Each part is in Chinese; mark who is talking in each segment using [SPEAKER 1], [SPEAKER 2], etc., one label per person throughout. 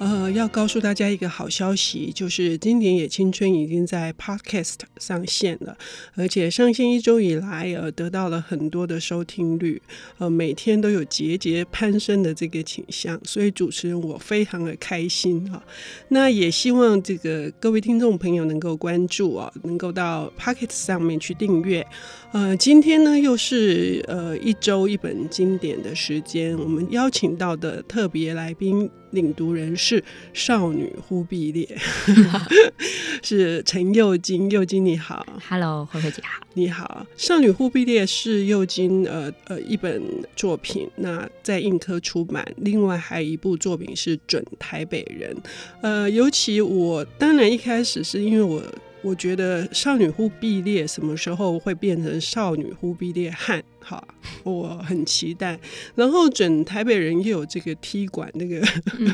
[SPEAKER 1] 呃，要告诉大家一个好消息，就是《经典也青春》已经在 Podcast 上线了，而且上线一周以来，呃，得到了很多的收听率，呃，每天都有节节攀升的这个倾向，所以主持人我非常的开心哈。那也希望这个各位听众朋友能够关注啊，能够到 Podcast 上面去订阅。呃，今天呢又是呃一周一本经典的时间，我们邀请到的特别来宾。领读人是少女忽必烈，是陈幼金。幼金你好
[SPEAKER 2] ，Hello，慧慧姐好，
[SPEAKER 1] 你好。少女忽必烈是幼金呃呃一本作品，那在印刻出版。另外还有一部作品是《准台北人》。呃，尤其我当然一开始是因为我我觉得少女忽必烈什么时候会变成少女忽必烈汉？好，我很期待。然后准台北人又有这个踢馆那个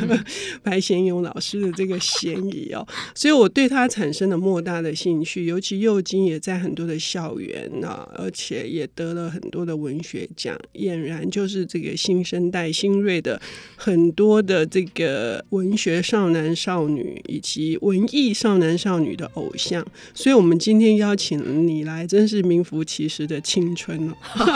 [SPEAKER 1] 白贤勇老师的这个嫌疑哦，所以我对他产生了莫大的兴趣。尤其又金也在很多的校园啊，而且也得了很多的文学奖，俨然就是这个新生代新锐的很多的这个文学少男少女以及文艺少男少女的偶像。所以我们今天邀请你来，真是名副其实的青春哦。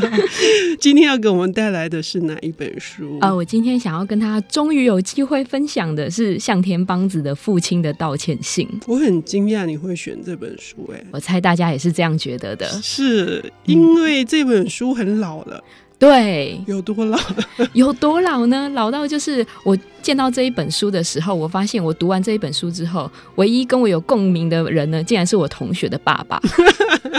[SPEAKER 1] 今天要给我们带来的是哪一本书？
[SPEAKER 2] 啊、呃，我今天想要跟他终于有机会分享的是向田邦子的《父亲的道歉信》。
[SPEAKER 1] 我很惊讶你会选这本书，哎，
[SPEAKER 2] 我猜大家也是这样觉得的，
[SPEAKER 1] 是因为这本书很老了。嗯
[SPEAKER 2] 对，
[SPEAKER 1] 有多老？
[SPEAKER 2] 有多老呢？老到就是我见到这一本书的时候，我发现我读完这一本书之后，唯一跟我有共鸣的人呢，竟然是我同学的爸爸。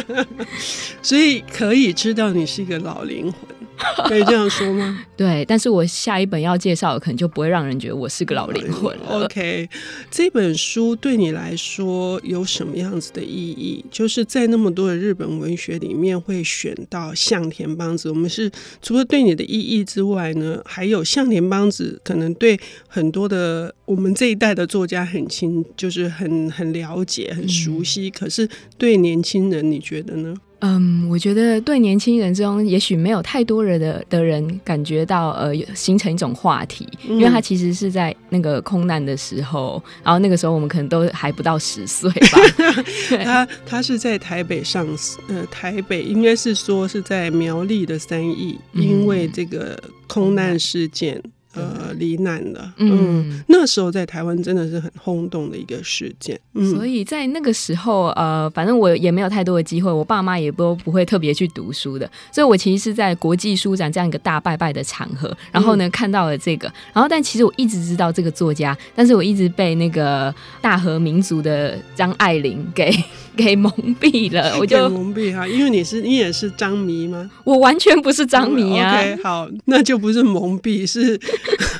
[SPEAKER 1] 所以可以知道你是一个老灵魂。可以这样说吗？
[SPEAKER 2] 对，但是我下一本要介绍的可能就不会让人觉得我是个老灵魂。
[SPEAKER 1] OK，这本书对你来说有什么样子的意义？就是在那么多的日本文学里面，会选到向田邦子。我们是除了对你的意义之外呢，还有向田邦子可能对很多的我们这一代的作家很亲，就是很很了解、很熟悉。嗯、可是对年轻人，你觉得呢？
[SPEAKER 2] 嗯，我觉得对年轻人中，也许没有太多人的的人感觉到呃，形成一种话题，因为他其实是在那个空难的时候，然后那个时候我们可能都还不到十岁吧。
[SPEAKER 1] 他他是在台北上，呃，台北应该是说是在苗栗的三义，因为这个空难事件。呃，罹难了。嗯，那时候在台湾真的是很轰动的一个事件。嗯，
[SPEAKER 2] 所以在那个时候，呃，反正我也没有太多的机会，我爸妈也都不会特别去读书的。所以我其实是在国际书展这样一个大拜拜的场合，然后呢看到了这个，然后但其实我一直知道这个作家，但是我一直被那个大和民族的张爱玲给。给蒙蔽了，我就
[SPEAKER 1] 蒙蔽哈，因为你是你也是张迷吗？
[SPEAKER 2] 我完全不是张迷啊。
[SPEAKER 1] OK，好，那就不是蒙蔽，是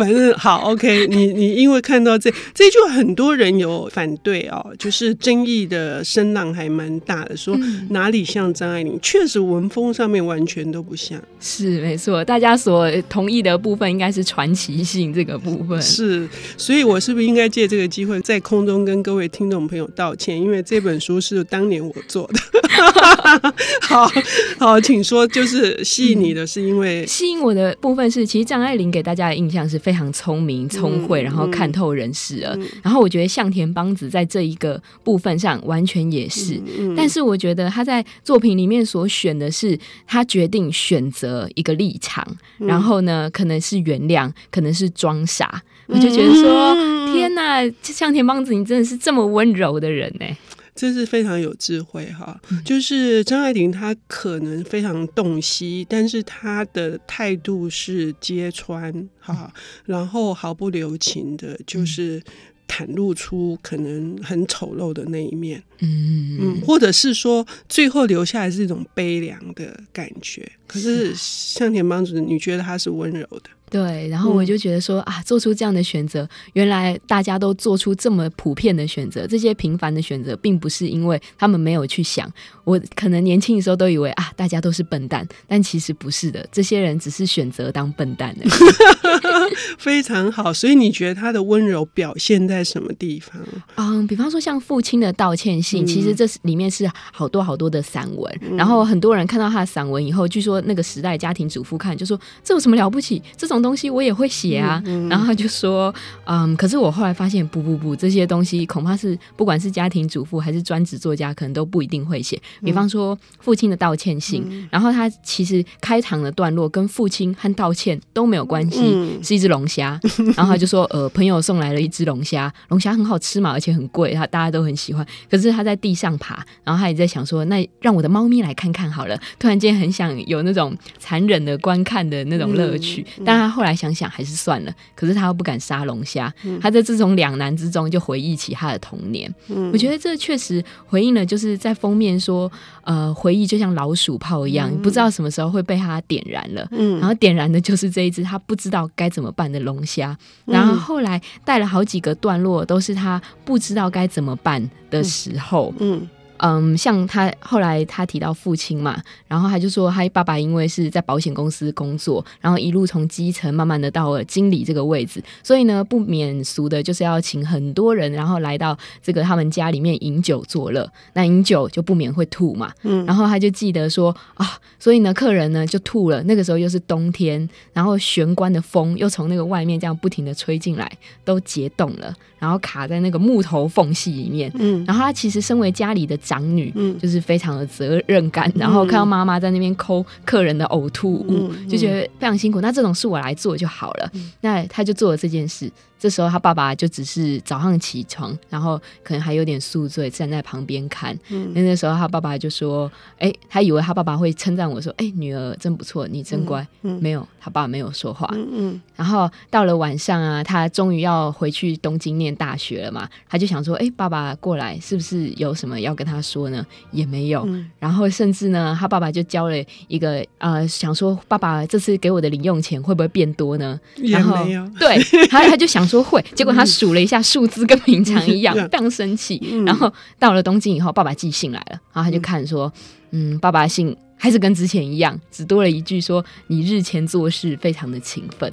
[SPEAKER 1] 反 正好 OK 你。你你因为看到这这就很多人有反对哦，就是争议的声浪还蛮大的，说哪里像张爱玲？确实文风上面完全都不像。
[SPEAKER 2] 是没错，大家所同意的部分应该是传奇性这个部分。
[SPEAKER 1] 是，所以我是不是应该借这个机会在空中跟各位听众朋友道歉？因为这。这本书是当年我做的，好好，请说，就是吸引你的是因为、嗯、
[SPEAKER 2] 吸引我的部分是，其实张爱玲给大家的印象是非常聪明、聪慧，然后看透人世了。嗯、然后我觉得向田邦子在这一个部分上完全也是，但是我觉得他在作品里面所选的是他决定选择一个立场，嗯、然后呢，可能是原谅，可能是装傻，嗯、我就觉得说，天哪，向田邦子，你真的是这么温柔的人呢、欸。
[SPEAKER 1] 这是非常有智慧哈，就是张爱玲她可能非常洞悉，但是她的态度是揭穿哈，然后毫不留情的，就是袒露出可能很丑陋的那一面，嗯嗯，或者是说最后留下来是一种悲凉的感觉。可是向田邦子，你觉得她是温柔的？
[SPEAKER 2] 对，然后我就觉得说、嗯、啊，做出这样的选择，原来大家都做出这么普遍的选择，这些平凡的选择，并不是因为他们没有去想。我可能年轻的时候都以为啊，大家都是笨蛋，但其实不是的，这些人只是选择当笨蛋的。
[SPEAKER 1] 非常好，所以你觉得他的温柔表现在什么地方？
[SPEAKER 2] 嗯，比方说像父亲的道歉信，嗯、其实这是里面是好多好多的散文，嗯、然后很多人看到他的散文以后，据说那个时代家庭主妇看就说，这有什么了不起？这种。东西我也会写啊，嗯嗯、然后他就说，嗯，可是我后来发现，不不不，这些东西恐怕是不管是家庭主妇还是专职作家，可能都不一定会写。比方说父亲的道歉信，嗯、然后他其实开场的段落跟父亲和道歉都没有关系，嗯、是一只龙虾。然后他就说，呃，朋友送来了一只龙虾，龙虾很好吃嘛，而且很贵，他大家都很喜欢。可是他在地上爬，然后他也在想说，那让我的猫咪来看看好了。突然间很想有那种残忍的观看的那种乐趣，但他。后来想想还是算了，可是他又不敢杀龙虾，嗯、他在这种两难之中就回忆起他的童年。嗯、我觉得这确实回应了，就是在封面说，呃，回忆就像老鼠炮一样，嗯、不知道什么时候会被他点燃了。嗯、然后点燃的就是这一只他不知道该怎么办的龙虾。嗯、然后后来带了好几个段落，都是他不知道该怎么办的时候。嗯。嗯嗯，像他后来他提到父亲嘛，然后他就说他爸爸因为是在保险公司工作，然后一路从基层慢慢的到了经理这个位置，所以呢不免俗的就是要请很多人，然后来到这个他们家里面饮酒作乐。那饮酒就不免会吐嘛，嗯，然后他就记得说啊，所以呢客人呢就吐了。那个时候又是冬天，然后玄关的风又从那个外面这样不停的吹进来，都结冻了，然后卡在那个木头缝隙里面。嗯，然后他其实身为家里的。长女就是非常的责任感，嗯、然后看到妈妈在那边抠客人的呕吐物，就觉得非常辛苦。那这种事我来做就好了。嗯、那他就做了这件事。这时候他爸爸就只是早上起床，然后可能还有点宿醉，站在旁边看。嗯、那那时候他爸爸就说：“哎，他以为他爸爸会称赞我说：‘哎，女儿真不错，你真乖。没有，他爸没有说话。然后到了晚上啊，他终于要回去东京念大学了嘛，他就想说：‘哎，爸爸过来，是不是有什么要跟他说呢？’也没有。嗯、然后甚至呢，他爸爸就交了一个呃，想说爸爸这次给我的零用钱会不会变多呢？然后
[SPEAKER 1] 也没有。
[SPEAKER 2] 对，他他就想。说会，结果他数了一下数字，跟平常一样，非常生气。然后到了东京以后，爸爸寄信来了，然后他就看说，嗯，爸爸信还是跟之前一样，只多了一句说，你日前做事非常的勤奋。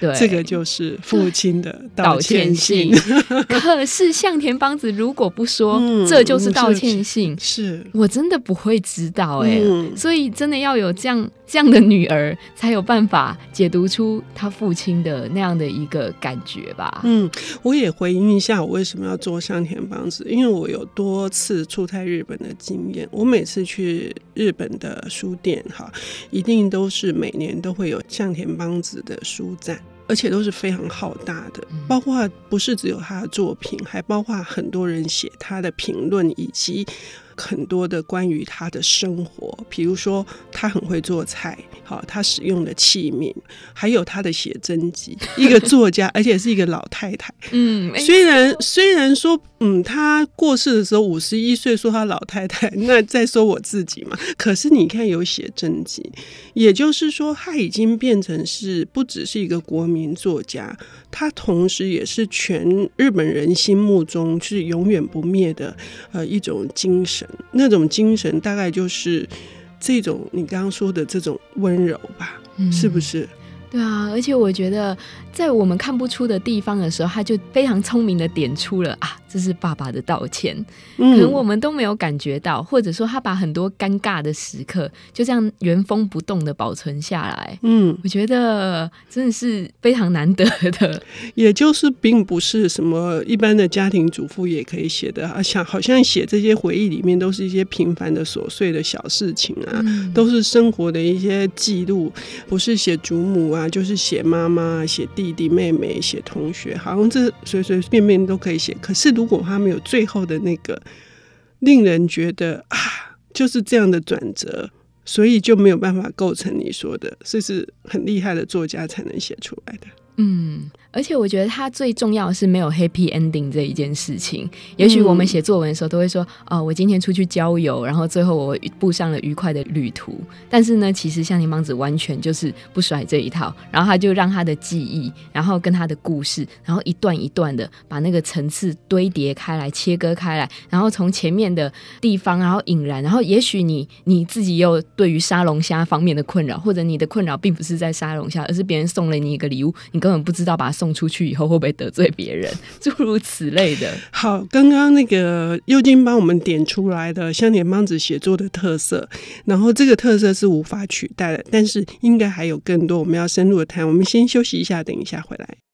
[SPEAKER 2] 对，
[SPEAKER 1] 这个就是父亲的道歉信。
[SPEAKER 2] 可是向田邦子如果不说，嗯、这就是道歉信，
[SPEAKER 1] 是
[SPEAKER 2] 我真的不会知道哎、欸。嗯、所以真的要有这样这样的女儿，才有办法解读出他父亲的那样的一个感觉吧。
[SPEAKER 1] 嗯，我也回应一下，我为什么要做向田邦子，因为我有多次出差日本的经验。我每次去日本的书店，哈，一定都是每年都会有向田邦子的书展。而且都是非常浩大的，包括不是只有他的作品，还包括很多人写他的评论，以及很多的关于他的生活。比如说，他很会做菜，好，他使用的器皿，还有他的写真集。一个作家，而且是一个老太太。嗯，虽然虽然说。嗯，他过世的时候五十一岁，说他老太太，那再说我自己嘛。可是你看有写真集，也就是说他已经变成是不只是一个国民作家，他同时也是全日本人心目中是永远不灭的呃一种精神。那种精神大概就是这种你刚刚说的这种温柔吧，嗯、是不是？
[SPEAKER 2] 对啊，而且我觉得在我们看不出的地方的时候，他就非常聪明的点出了啊。这是爸爸的道歉，可能我们都没有感觉到，或者说他把很多尴尬的时刻就这样原封不动的保存下来。嗯，我觉得真的是非常难得的，
[SPEAKER 1] 也就是并不是什么一般的家庭主妇也可以写的，啊，像好像写这些回忆里面都是一些平凡的琐碎的小事情啊，嗯、都是生活的一些记录，不是写祖母啊，就是写妈妈、写弟弟弟妹妹、写同学，好像这随随便便都可以写。可是如如果他没有最后的那个令人觉得啊，就是这样的转折，所以就没有办法构成你说的，这是很厉害的作家才能写出来的。
[SPEAKER 2] 嗯。而且我觉得他最重要的是没有 happy ending 这一件事情。也许我们写作文的时候都会说，哦，我今天出去郊游，然后最后我步上了愉快的旅途。但是呢，其实像田邦子完全就是不甩这一套，然后他就让他的记忆，然后跟他的故事，然后一段一段的把那个层次堆叠开来，切割开来，然后从前面的地方，然后引燃，然后也许你你自己又对于沙龙虾方面的困扰，或者你的困扰并不是在沙龙虾，而是别人送了你一个礼物，你根本不知道把他送。出去以后会不会得罪别人？诸如此类的。
[SPEAKER 1] 好，刚刚那个幽金帮我们点出来的香田邦子写作的特色，然后这个特色是无法取代的，但是应该还有更多我们要深入的谈。我们先休息一下，等一下回来。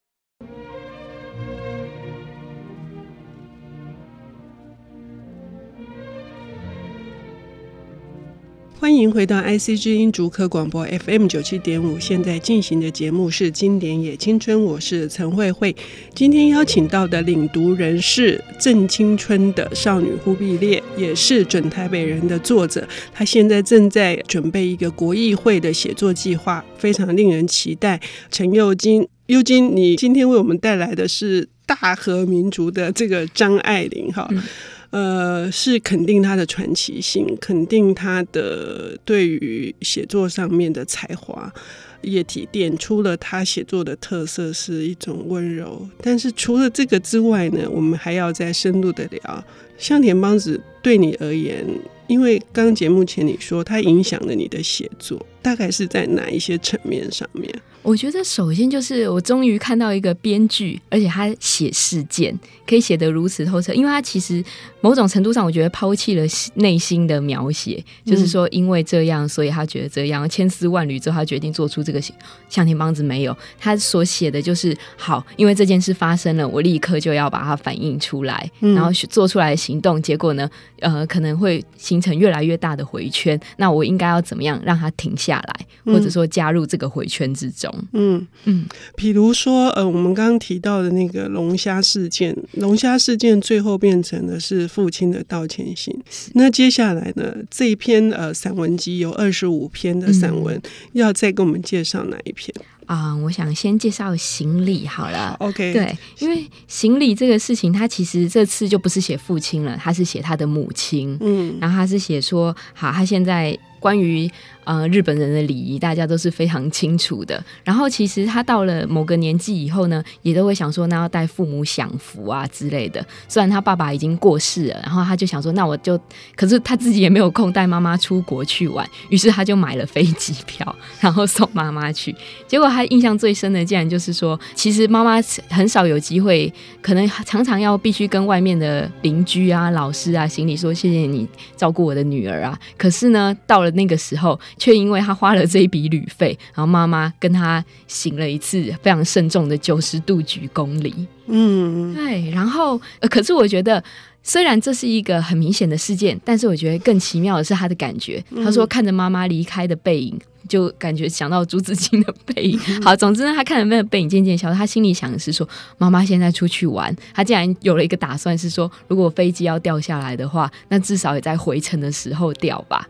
[SPEAKER 1] 欢迎回到 IC 之音竹科广播 FM 九七点五，现在进行的节目是《经典也青春》，我是陈慧慧。今天邀请到的领读人是正青春的少女忽必烈，也是准台北人的作者。他现在正在准备一个国议会的写作计划，非常令人期待。陈又金，又金，你今天为我们带来的是大和民族的这个张爱玲，哈。呃，是肯定他的传奇性，肯定他的对于写作上面的才华，也提点出了他写作的特色是一种温柔。但是除了这个之外呢，我们还要再深入的聊向田邦子对你而言，因为刚节目前你说他影响了你的写作，大概是在哪一些层面上面？
[SPEAKER 2] 我觉得首先就是我终于看到一个编剧，而且他写事件可以写得如此透彻，因为他其实某种程度上，我觉得抛弃了内心的描写，就是说因为这样，所以他觉得这样，千丝万缕之后，他决定做出这个。向田邦子没有，他所写的就是好，因为这件事发生了，我立刻就要把它反映出来，然后做出来的行动，结果呢，呃，可能会形成越来越大的回圈。那我应该要怎么样让它停下来，或者说加入这个回圈之中？
[SPEAKER 1] 嗯嗯，比如说，呃，我们刚刚提到的那个龙虾事件，龙虾事件最后变成的是父亲的道歉信。那接下来呢，这一篇呃散文集有二十五篇的散文，嗯、要再给我们介绍哪一篇？
[SPEAKER 2] 啊、嗯，我想先介绍行李好了。
[SPEAKER 1] OK，
[SPEAKER 2] 对，因为行李这个事情，他其实这次就不是写父亲了，他是写他的母亲。嗯，然后他是写说，好，他现在关于。呃，日本人的礼仪大家都是非常清楚的。然后其实他到了某个年纪以后呢，也都会想说，那要带父母享福啊之类的。虽然他爸爸已经过世了，然后他就想说，那我就，可是他自己也没有空带妈妈出国去玩，于是他就买了飞机票，然后送妈妈去。结果他印象最深的，竟然就是说，其实妈妈很少有机会，可能常常要必须跟外面的邻居啊、老师啊、行李说谢谢你照顾我的女儿啊。可是呢，到了那个时候。却因为他花了这一笔旅费，然后妈妈跟他行了一次非常慎重的九十度鞠躬礼。嗯，对。然后，呃，可是我觉得，虽然这是一个很明显的事件，但是我觉得更奇妙的是他的感觉。他说看着妈妈离开的背影。就感觉想到朱自清的背影。好，总之呢，他看着那个背影渐渐消失，他心里想的是说，妈妈现在出去玩，他竟然有了一个打算，是说，如果飞机要掉下来的话，那至少也在回程的时候掉吧。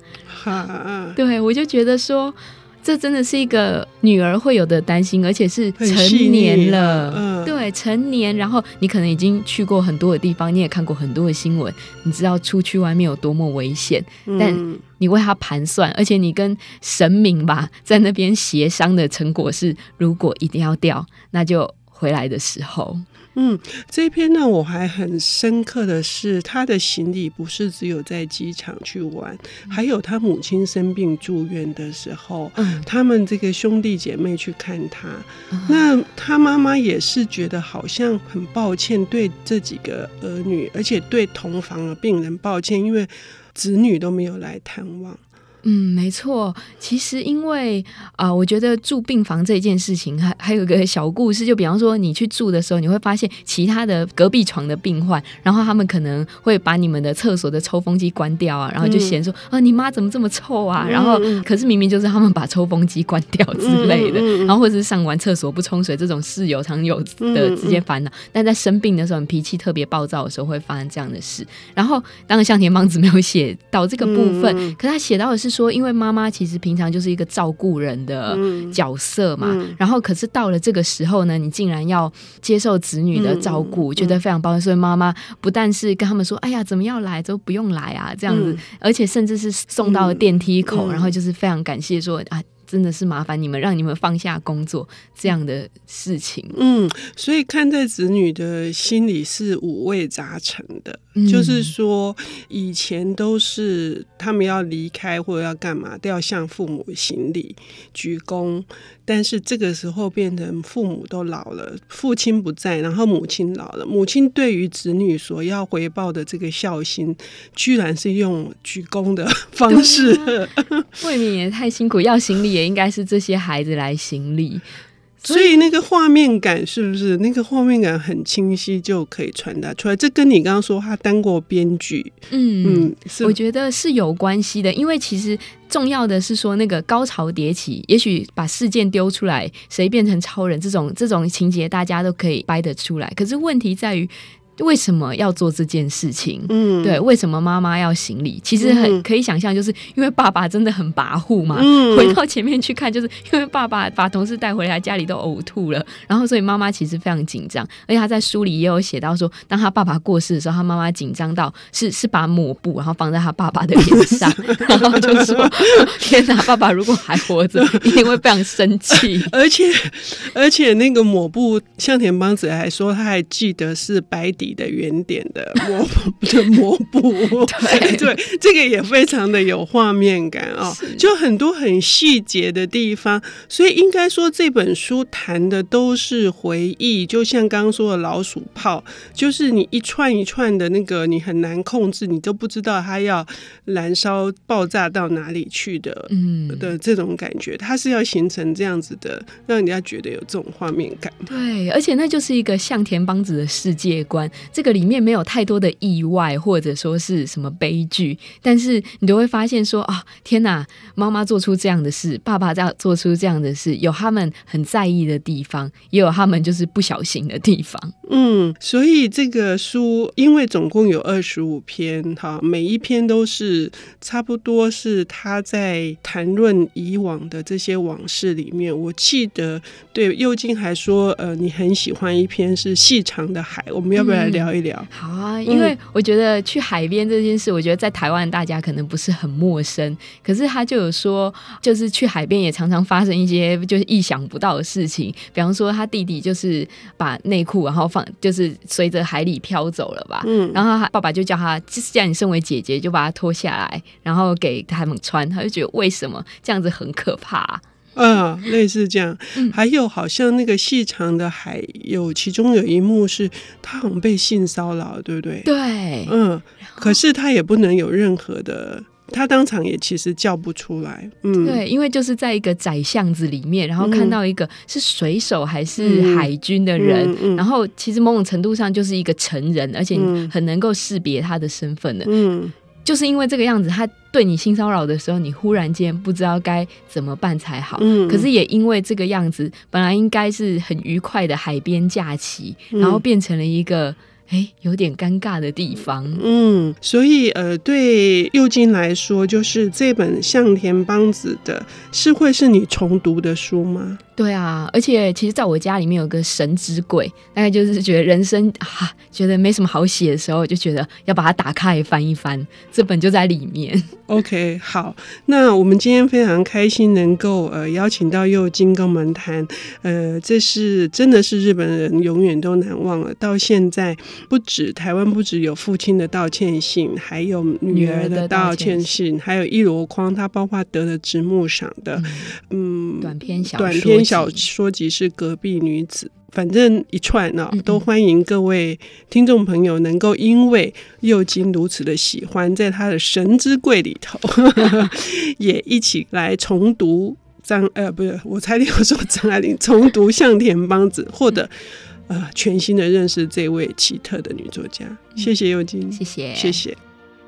[SPEAKER 2] 对，我就觉得说。这真的是一个女儿会有的担心，而且是成年了，嗯、对，成年，然后你可能已经去过很多的地方，你也看过很多的新闻，你知道出去外面有多么危险，嗯、但你为他盘算，而且你跟神明吧在那边协商的成果是，如果一定要掉，那就回来的时候。
[SPEAKER 1] 嗯，这篇呢，我还很深刻的是，他的行李不是只有在机场去玩，还有他母亲生病住院的时候，嗯，他们这个兄弟姐妹去看他，嗯、那他妈妈也是觉得好像很抱歉，对这几个儿女，而且对同房的病人抱歉，因为子女都没有来探望。
[SPEAKER 2] 嗯，没错。其实因为啊、呃，我觉得住病房这件事情还还有个小故事，就比方说你去住的时候，你会发现其他的隔壁床的病患，然后他们可能会把你们的厕所的抽风机关掉啊，然后就嫌说、嗯、啊，你妈怎么这么臭啊？然后可是明明就是他们把抽风机关掉之类的，然后或者是上完厕所不冲水，这种室友常有的直接烦恼。但在生病的时候，你脾气特别暴躁的时候，会发生这样的事。然后当然向田邦子没有写到这个部分，可他写到的是。说，因为妈妈其实平常就是一个照顾人的角色嘛，嗯、然后可是到了这个时候呢，你竟然要接受子女的照顾，嗯、觉得非常抱歉。所以妈妈不但是跟他们说：“哎呀，怎么要来都不用来啊，这样子。嗯”而且甚至是送到了电梯口，嗯、然后就是非常感谢说：“啊。”真的是麻烦你们，让你们放下工作这样的事情。
[SPEAKER 1] 嗯，所以看在子女的心里是五味杂陈的。嗯、就是说，以前都是他们要离开或者要干嘛，都要向父母行礼、鞠躬。但是这个时候变成父母都老了，父亲不在，然后母亲老了，母亲对于子女所要回报的这个孝心，居然是用鞠躬的方式。
[SPEAKER 2] 啊、未免也太辛苦，要行礼也应该是这些孩子来行礼。
[SPEAKER 1] 所以那个画面感是不是那个画面感很清晰，就可以传达出来？这跟你刚刚说他当过编剧，
[SPEAKER 2] 嗯嗯，是我觉得是有关系的。因为其实重要的是说那个高潮迭起，也许把事件丢出来，谁变成超人这种这种情节，大家都可以掰得出来。可是问题在于。为什么要做这件事情？嗯，对，为什么妈妈要行礼？其实很可以想象，就是因为爸爸真的很跋扈嘛。嗯，回到前面去看，就是 因为爸爸把同事带回来，家里都呕吐了，然后所以妈妈其实非常紧张。而且他在书里也有写到说，当他爸爸过世的时候，他妈妈紧张到是是把抹布然后放在他爸爸的脸上，然后就说：“天哪，爸爸如果还活着，一定会非常生气。”
[SPEAKER 1] 而且而且那个抹布，向田邦子还说他还记得是白底。的圆点的抹的抹布，对。对，这个也非常的有画面感啊，是。就很多很细节的地方，所以应该说这本书谈的都是回忆，就像刚刚说的老鼠炮，就是你一串一串的那个，你很难控制，你都不知道它要燃烧爆炸到哪里去的，嗯。的这种感觉，它是要形成这样子的，让人家觉得有这种画面感。
[SPEAKER 2] 对，而且那就是一个向田邦子的世界观。这个里面没有太多的意外，或者说是什么悲剧，但是你都会发现说啊，天哪，妈妈做出这样的事，爸爸这样做出这样的事，有他们很在意的地方，也有他们就是不小心的地方。
[SPEAKER 1] 嗯，所以这个书因为总共有二十五篇，哈，每一篇都是差不多是他在谈论以往的这些往事里面。我记得对右京还说，呃，你很喜欢一篇是细长的海，我们要不要来？聊一聊
[SPEAKER 2] 好啊，因为我觉得去海边这件事，我觉得在台湾大家可能不是很陌生。可是他就有说，就是去海边也常常发生一些就是意想不到的事情。比方说，他弟弟就是把内裤然后放，就是随着海里飘走了吧。嗯，然后他爸爸就叫他，就是叫你身为姐姐就把它脱下来，然后给他们穿。他就觉得为什么这样子很可怕啊？
[SPEAKER 1] 啊，类似这样，还有好像那个细长的海，有其中有一幕是他好像被性骚扰，对不对？
[SPEAKER 2] 对，
[SPEAKER 1] 嗯，可是他也不能有任何的，他当场也其实叫不出来，嗯，
[SPEAKER 2] 对，因为就是在一个窄巷子里面，然后看到一个是水手还是海军的人，嗯嗯。嗯、然后其实某种程度上就是一个成人，而且很能够识别他的身份的，嗯。就是因为这个样子，他对你性骚扰的时候，你忽然间不知道该怎么办才好。嗯，可是也因为这个样子，本来应该是很愉快的海边假期，然后变成了一个。哎，有点尴尬的地方。
[SPEAKER 1] 嗯，所以呃，对右京来说，就是这本向田邦子的，是会是你重读的书吗？
[SPEAKER 2] 对啊，而且其实在我家里面有个神之柜，大概就是觉得人生啊，觉得没什么好写的时候，就觉得要把它打开翻一翻，这本就在里面。OK，好，那我们今天非常开心能够呃邀请到右京跟我们谈，呃，这是真的是日本人永远都难忘了，到现在。不止台湾，不止有父亲的道歉信，还有女儿的道歉信，还有一箩筐，他包括得了直木赏的，嗯，短篇小短篇小说集是《隔壁女子》，反正一串呢，都欢迎各位听众朋友能够因为右京如此的喜欢，在他的神之柜里头，也一起来重读张呃，不是，我猜你要说张爱玲，重读向田邦子，获得。呃，全新的认识这位奇特的女作家，谢谢右京，谢谢，谢谢。